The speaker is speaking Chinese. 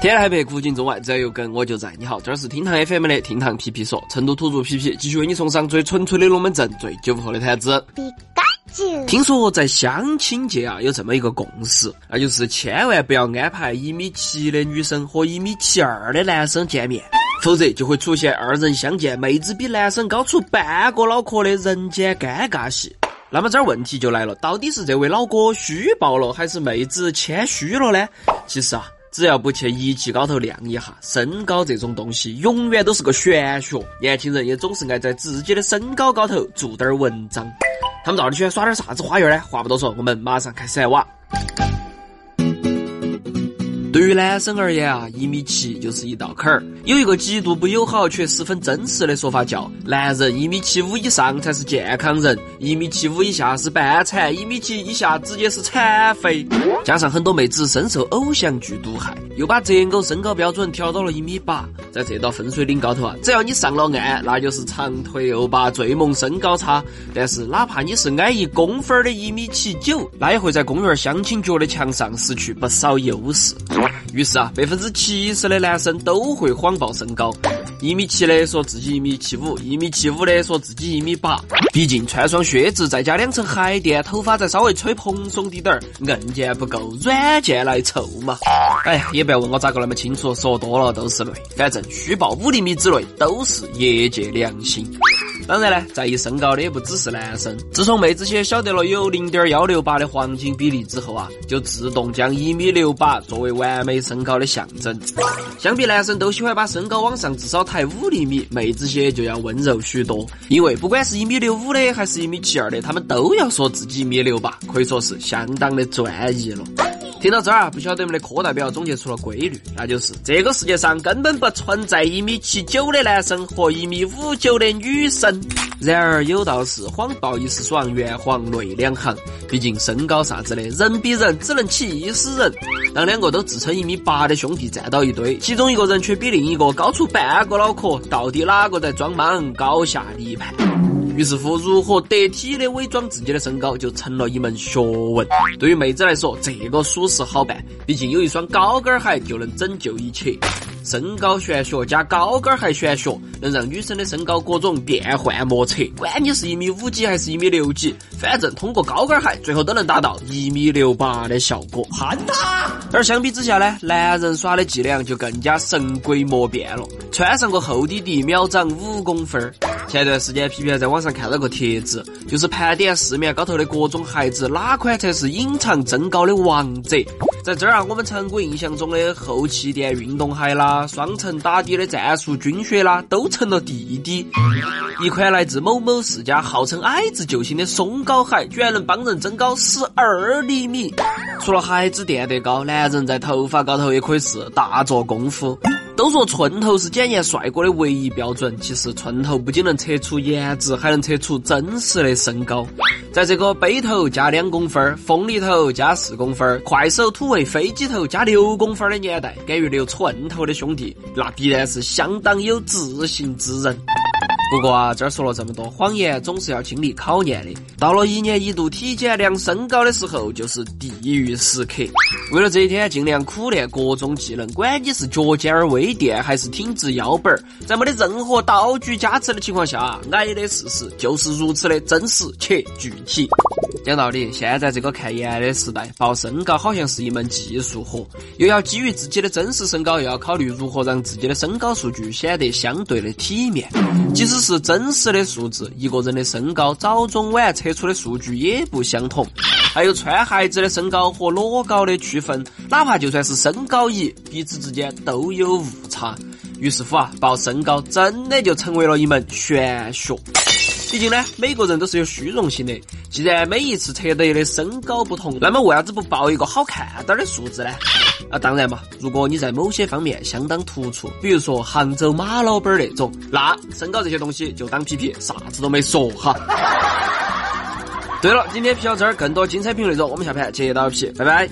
天南海北，古今中外，只要有梗我就在。你好，这儿是厅堂 FM 的厅堂皮皮说，成都土著皮皮继续为你送上最纯粹的龙门阵，最九五后的谈资。听说在相亲界啊，有这么一个共识，那就是千万不要安排一米七的女生和一米七二的男生见面。否则就会出现二人相见，妹子比男生高出半个脑壳的人间尴尬戏。那么这儿问题就来了，到底是这位老哥虚报了，还是妹子谦虚了呢？其实啊，只要不去仪器高头量一下，身高这种东西永远都是个玄学。年轻人也总是爱在自己的身高高头做点文章。他们到底喜欢耍点啥子花样呢？话不多说，我们马上开始来挖。对于男生而言啊，一米七就是一道坎儿。有一个极度不友好却十分真实的说法叫：男人一米七五以上才是健康人，一米七五以下是半残，一米七以下直接是残废。加上很多妹子深受偶像剧毒害，又把择偶身高标准调到了一米八。在这道分水岭高头啊，只要你上了岸，那就是长腿欧巴最萌身高差。但是哪怕你是矮一公分的一米七九，那也会在公园相亲角的墙上失去不少优势。于是啊，百分之七十的男生都会谎报身高，一米七的说自己一米七五，一米七五的说自己一米八。毕竟穿双靴子，再加两层鞋垫，头发再稍微吹蓬松滴点儿，硬件不够，软件来凑嘛。哎呀，也不要问我咋个那么清楚，说多了都是泪。反正虚报五厘米之内都是业界良心。当然呢，在意身高的也不只是男生。自从妹子些晓得了有零点幺六八的黄金比例之后啊，就自动将一米六八作为完美身高的象征。相比男生都喜欢把身高往上至少抬五厘米，妹子些就要温柔许多。因为不管是一米六五的还是一米七二的，他们都要说自己一米六八，可以说是相当的专一了。听到这儿，不晓得我们的课代表总结出了规律，那就是这个世界上根本不存在一米七九的男生和一米五九的女生。然而有道是谎报一时爽，圆谎泪两行。毕竟身高啥子的，人比人只能气死人。当两个都自称一米八的兄弟站到一堆，其中一个人却比另一个高出半个脑壳，到底哪个在装莽，高下立判？于是乎，如何得体的伪装自己的身高就成了一门学问。对于妹子来说，这个属实好办，毕竟有一双高跟鞋就能拯救一切。身高玄学加高跟鞋玄学，能让女生的身高各种变幻莫测。管你是一米五几还是一米六几，反正通过高跟鞋，最后都能达到一米六八的效果。喊他！而相比之下呢，男人耍的伎俩就更加神鬼莫辨了。穿上个厚底底，秒涨五公分儿。前段时间，皮皮在网上看到个帖子，就是盘点市面高头的各种鞋子，哪款才是隐藏增高的王者？在这儿啊，我们常规印象中的厚气垫运动鞋啦，双层打底的战术军靴啦，都成了弟弟。一款来自某某世家、号称矮子救星的松高鞋，居然能帮人增高十二厘米。除了鞋子垫得高，男人在头发高头也可以是大做功夫。都说寸头是检验帅哥的唯一标准，其实寸头不仅能测出颜值，还能测出真实的身高。在这个背头加两公分、风里头加四公分、快手土味飞机头加六公分的年代，敢于留寸头的兄弟，那必然是相当有自信之人。不过啊，这儿说了这么多，谎言总是要经历考验的。到了一年一度体检量身高的时候，就是地狱时刻。为了这一天，尽量苦练各种技能，管你是脚尖儿微垫还是挺直腰板儿，在没得任何道具加持的情况下，矮的事实就是如此的真实且具体。讲道理，现在这个看颜的时代，报身高好像是一门技术活，又要基于自己的真实身高，又要考虑如何让自己的身高数据显得相对的体面。即使是真实的数字，一个人的身高早中晚测出的数据也不相同，还有穿鞋子的身高和裸高的区分，哪怕就算是身高仪，彼此之间都有误差。于是乎啊，报身高真的就成为了一门玄学。毕竟呢，每个人都是有虚荣心的。既然每一次测得的身高不同，那么为啥子不报一个好看点的数字呢？啊，当然嘛，如果你在某些方面相当突出，比如说杭州马老板那种，那身高这些东西就当皮皮啥子都没说哈。对了，今天皮到这儿，更多精彩评论内容，我们下盘接到皮，拜拜。